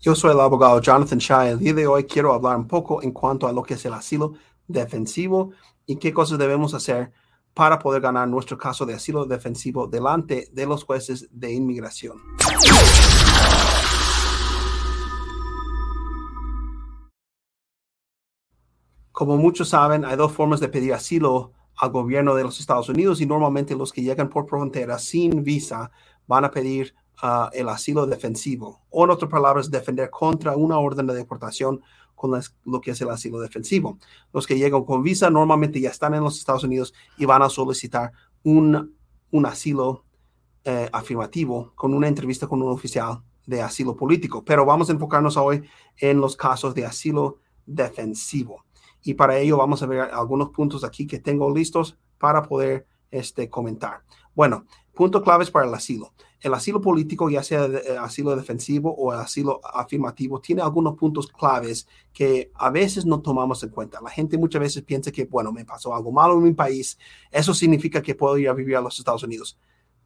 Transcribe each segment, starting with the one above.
Yo soy el abogado Jonathan Shah. El día de hoy quiero hablar un poco en cuanto a lo que es el asilo defensivo y qué cosas debemos hacer para poder ganar nuestro caso de asilo defensivo delante de los jueces de inmigración. Como muchos saben, hay dos formas de pedir asilo al gobierno de los Estados Unidos y normalmente los que llegan por frontera sin visa van a pedir el asilo defensivo, o en otras palabras, defender contra una orden de deportación con lo que es el asilo defensivo. Los que llegan con visa normalmente ya están en los Estados Unidos y van a solicitar un, un asilo eh, afirmativo con una entrevista con un oficial de asilo político. Pero vamos a enfocarnos hoy en los casos de asilo defensivo. Y para ello vamos a ver algunos puntos aquí que tengo listos para poder este, comentar. Bueno, puntos claves para el asilo. El asilo político, ya sea eh, asilo defensivo o asilo afirmativo, tiene algunos puntos claves que a veces no tomamos en cuenta. La gente muchas veces piensa que, bueno, me pasó algo malo en mi país, eso significa que puedo ir a vivir a los Estados Unidos.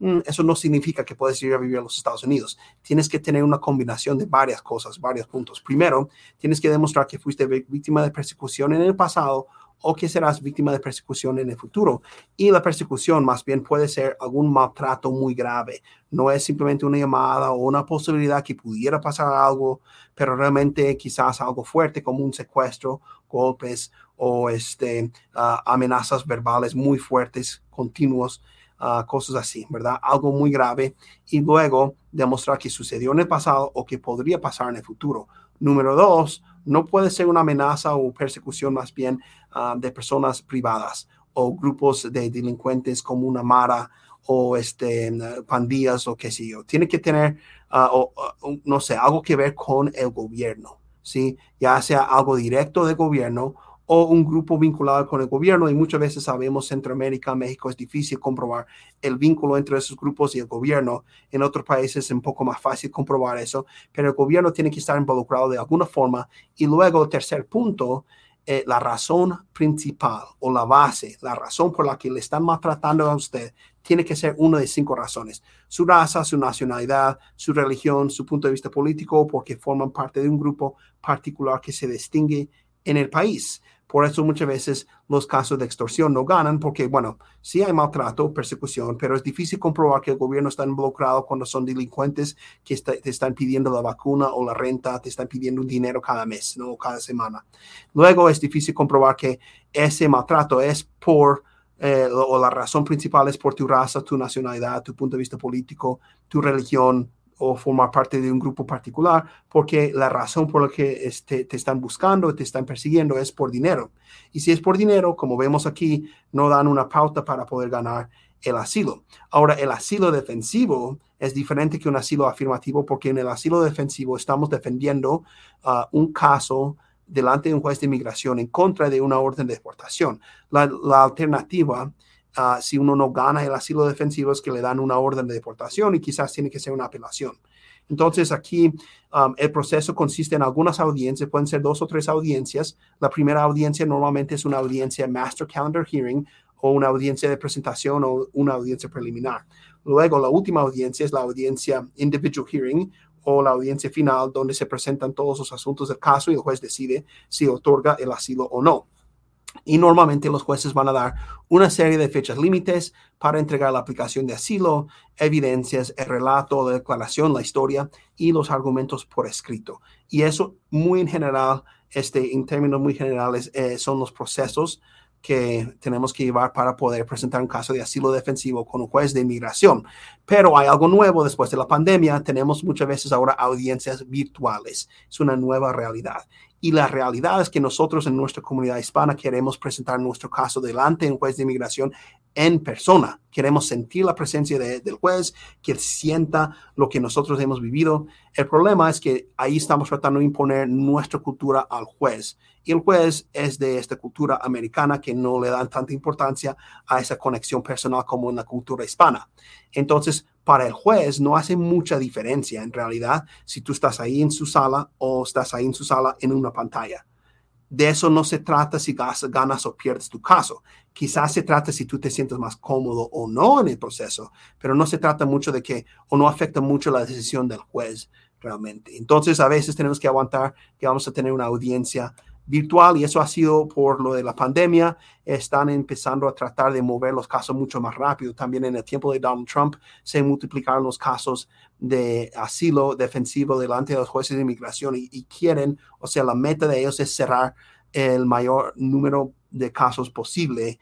Mm, eso no significa que puedes ir a vivir a los Estados Unidos. Tienes que tener una combinación de varias cosas, varios puntos. Primero, tienes que demostrar que fuiste víctima de persecución en el pasado o que serás víctima de persecución en el futuro. Y la persecución más bien puede ser algún maltrato muy grave. No es simplemente una llamada o una posibilidad que pudiera pasar algo, pero realmente quizás algo fuerte como un secuestro, golpes o este, ah, amenazas verbales muy fuertes, continuos. Ah, cosas así, ¿verdad? Algo muy grave y luego demostrar que sucedió en el pasado o que podría pasar en el futuro. Número dos, no puede ser una amenaza o persecución más bien ah, de personas privadas o grupos de delincuentes como una mara o este, pandillas o qué sé yo. Tiene que tener, ah, no sé, algo que ver con el gobierno, ¿sí? Ya sea algo directo del gobierno o un grupo vinculado con el gobierno y muchas veces sabemos Centroamérica, México es difícil comprobar el vínculo entre esos grupos y el gobierno. En otros países es un poco más fácil comprobar eso, pero el gobierno tiene que estar involucrado de alguna forma. Y luego tercer punto, eh, la razón principal o la base, la razón por la que le están maltratando a usted, tiene que ser una de cinco razones. Su raza, su nacionalidad, su religión, su punto de vista político, porque forman parte de un grupo particular que se distingue en el país. Por eso muchas veces los casos de extorsión no ganan porque, bueno, sí hay maltrato, persecución, pero es difícil comprobar que el gobierno está involucrado cuando son delincuentes que te están pidiendo la vacuna o la renta, te están pidiendo un dinero cada mes, ¿no? Cada semana. Luego es difícil comprobar que ese maltrato es por, eh, o la razón principal es por tu raza, tu nacionalidad, tu punto de vista político, tu religión, o formar parte de un grupo particular, porque la razón por la que este, te están buscando, te están persiguiendo es por dinero. Y si es por dinero, como vemos aquí, no dan una pauta para poder ganar el asilo. Ahora, el asilo defensivo es diferente que un asilo afirmativo porque en el asilo defensivo estamos defendiendo uh, un caso delante de un juez de inmigración en contra de una orden de deportación. La, la alternativa Ah, si uno no gana el asilo defensivo es que le dan una orden de deportación y quizás tiene que ser una apelación. Entonces aquí um, el proceso consiste en algunas audiencias, pueden ser dos o tres audiencias. La primera audiencia normalmente es una audiencia Master Calendar Hearing o una audiencia de presentación o una audiencia preliminar. Luego la última audiencia es la audiencia Individual Hearing o la audiencia final donde se presentan todos los asuntos del caso y el juez decide si otorga el asilo o no. Y normalmente los jueces van a dar una serie de fechas límites para entregar la aplicación de asilo, evidencias, el relato, la declaración, la historia y los argumentos por escrito. Y eso muy en general, este, en términos muy generales, eh, son los procesos que tenemos que llevar para poder presentar un caso de asilo defensivo con un juez de inmigración. Pero hay algo nuevo después de la pandemia. Tenemos muchas veces ahora audiencias virtuales. Es una nueva realidad. Y la realidad es que nosotros en nuestra comunidad hispana queremos presentar nuestro caso delante de juez de inmigración en persona. Queremos sentir la presencia del juez, que sienta lo que nosotros hemos vivido. El problema es que ahí estamos tratando de imponer nuestra cultura al juez. Y el juez es de esta cultura americana que no le dan tanta importancia a esa conexión personal como en la cultura hispana. Entonces, para el juez no hace mucha diferencia en realidad si tú estás ahí en su sala o estás ahí en su sala en una pantalla. de eso no se trata si ganas o pierdes tu caso. Quizás se trata si tú te sientes más cómodo o no en el proceso, pero no se trata mucho de que o no afecta mucho la decisión del juez realmente. Entonces, a veces tenemos que aguantar que vamos a tener una audiencia virtual y eso ha sido por lo de la pandemia. Están empezando a tratar de mover los casos mucho más rápido. También en el tiempo de Donald Trump se multiplicaron los casos de asilo defensivo delante de los jueces de inmigración y, quieren, o sea, la meta de ellos es cerrar el mayor número de casos posible.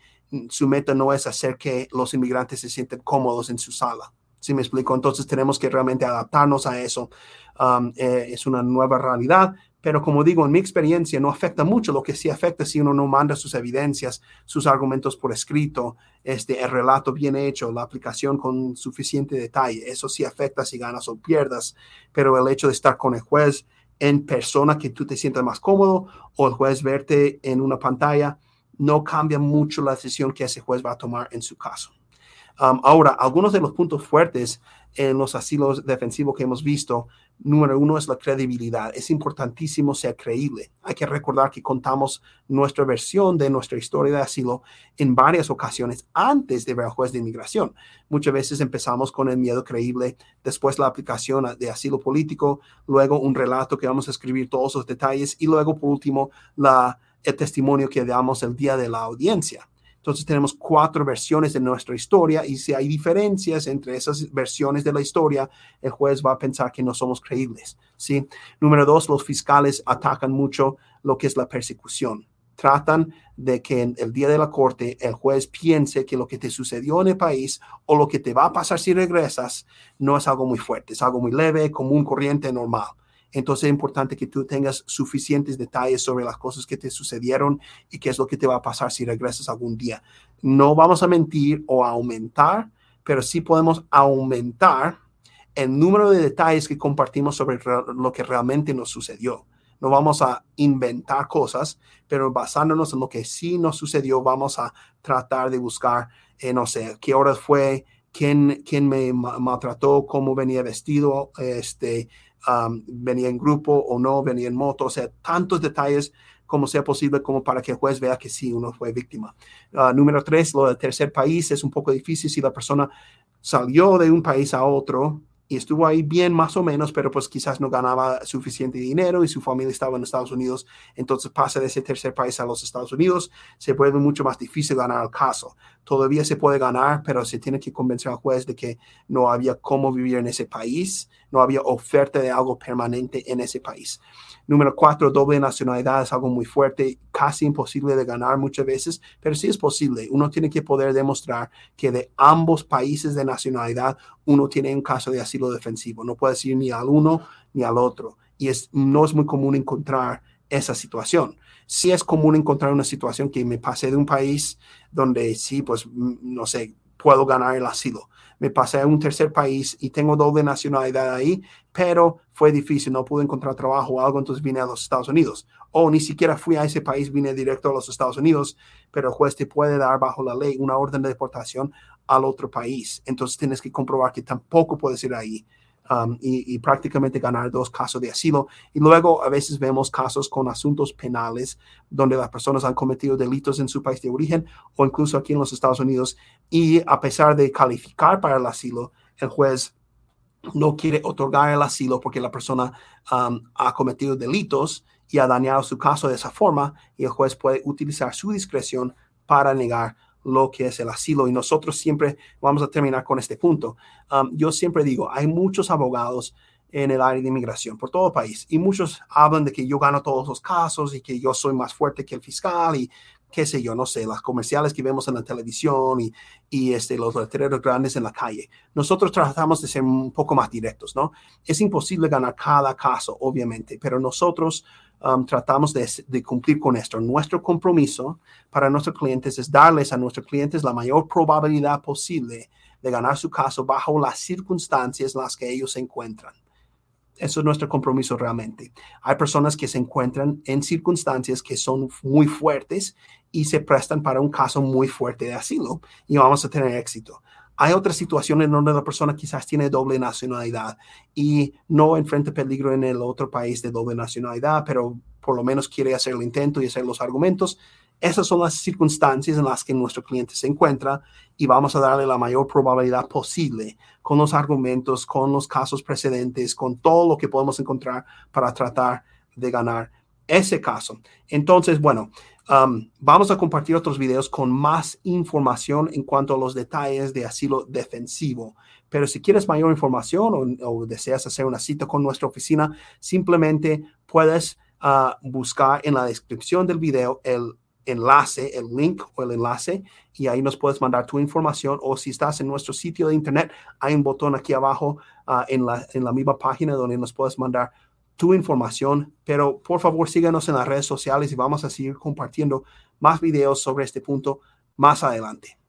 Su meta no es hacer que los inmigrantes se sienten cómodos en su sala. ¿Sí me explico? Entonces tenemos que realmente adaptarnos a eso. Um, eh, es una nueva realidad, pero como digo, en mi experiencia no afecta mucho. Lo que sí afecta si uno no manda sus evidencias, sus argumentos por escrito, este, el relato bien hecho, la aplicación con suficiente detalle. Eso sí afecta si ganas o pierdas. Pero el hecho de estar con el juez en persona que tú te sientas más cómodo o el juez verte en una pantalla, no cambia mucho la decisión que ese juez va a tomar en su caso. Um, ahora, algunos de los puntos fuertes en los asilos defensivos que hemos visto, número uno es la credibilidad. Es importantísimo ser creíble. Hay que recordar que contamos nuestra versión de nuestra historia de asilo en varias ocasiones antes de ver al juez de inmigración. Muchas veces empezamos con el miedo creíble, después la aplicación de asilo político, luego un relato que vamos a escribir todos los detalles y luego por último la, el testimonio que damos el día de la audiencia. Entonces tenemos cuatro versiones de nuestra historia y si hay diferencias entre esas versiones de la historia, el juez va a pensar que no somos creíbles. ¿sí? Número dos, los fiscales atacan mucho lo que es la persecución. Tratan de que en el día de la corte el juez piense que lo que te sucedió en el país o lo que te va a pasar si regresas no es algo muy fuerte, es algo muy leve, común, corriente, normal. Entonces es importante que tú tengas suficientes detalles sobre las cosas que te sucedieron y qué es lo que te va a pasar si regresas algún día. No vamos a mentir o a aumentar, pero sí podemos aumentar el número de detalles que compartimos sobre lo que realmente nos sucedió. No vamos a inventar cosas, pero basándonos en lo que sí nos sucedió, vamos a tratar de buscar, eh, no sé, qué horas fue, quién, quién me maltrató, cómo venía vestido, este, venía en grupo o no, venía en moto, o sea, tantos detalles como sea posible como para que el juez vea que sí, uno fue víctima. Ah, número tres, lo del tercer país es un poco difícil si la persona salió de un país a otro y estuvo ahí bien más o menos, pero pues quizás no ganaba suficiente dinero y su familia estaba en Estados Unidos, entonces pasa de ese tercer país a los Estados Unidos, se vuelve mucho más difícil ganar el caso. Todavía se puede ganar, pero se tiene que convencer al juez de que no había cómo vivir en ese país, no había oferta de algo permanente en ese país. Número cuatro, doble nacionalidad es algo muy fuerte, casi imposible de ganar muchas veces, pero sí es posible. Uno tiene que poder demostrar que de ambos países de nacionalidad uno tiene un caso de asilo defensivo. No puede decir ni al uno ni al otro. Y es, no es muy común encontrar esa situación. Sí es común encontrar una situación que me pasé de un país donde sí, pues, no sé, puedo ganar el asilo me pasé a un tercer país y tengo doble nacionalidad ahí, pero fue difícil, no pude encontrar trabajo o algo, entonces vine a los Estados Unidos. O ni siquiera fui a ese país, vine directo a los Estados Unidos, pero el juez te puede dar bajo la ley una orden de deportación al otro país. Entonces tienes que comprobar que tampoco puedes ir ahí. Um, y, prácticamente ganar dos casos de asilo. Y luego a veces vemos casos con asuntos penales donde las personas han cometido delitos en su país de origen o incluso aquí en los Estados Unidos y a pesar de calificar para el asilo, el juez no quiere otorgar el asilo porque la persona um, ha cometido delitos y ha dañado su caso de esa forma y el juez puede utilizar su discreción para negar lo que es el asilo. Y nosotros siempre vamos a terminar con este punto. Um, yo siempre digo, hay muchos abogados en el área de inmigración por todo el país y muchos hablan de que yo gano todos los casos y que yo soy más fuerte que el fiscal y qué sé yo, no sé, las comerciales que vemos en la televisión y, y este, los letreros grandes en la calle. Nosotros tratamos de ser un poco más directos, ¿no? Es imposible ganar cada caso, obviamente, pero nosotros Um, tratamos de, cumplir con esto. Nuestro compromiso para nuestros clientes es darles a nuestros clientes la mayor probabilidad posible de ganar su caso bajo las circunstancias en las que ellos se encuentran. Eso es nuestro compromiso realmente. Hay personas que se encuentran en circunstancias que son muy fuertes y se prestan para un caso muy fuerte de asilo y vamos a tener éxito. Hay otras situaciones donde la persona quizás tiene doble nacionalidad y no enfrenta peligro en el otro país de doble nacionalidad, pero por lo menos quiere hacer el intento y hacer los argumentos. Esas son las circunstancias en las que nuestro cliente se encuentra y vamos a darle la mayor probabilidad posible con los argumentos, con los casos precedentes, con todo lo que podemos encontrar para tratar de ganar ese caso. Entonces, bueno, um, vamos a compartir otros videos con más información en cuanto a los detalles de asilo defensivo. Pero si quieres mayor información o, deseas hacer una cita con nuestra oficina, simplemente puedes uh, buscar en la descripción del video el enlace, el link o el enlace, y ahí nos puedes mandar tu información. O si estás en nuestro sitio de internet, hay un botón aquí abajo uh, en, la, en la misma página donde nos puedes mandar tu información. Pero por favor, síganos en las redes sociales y vamos a seguir compartiendo más videos sobre este punto más adelante.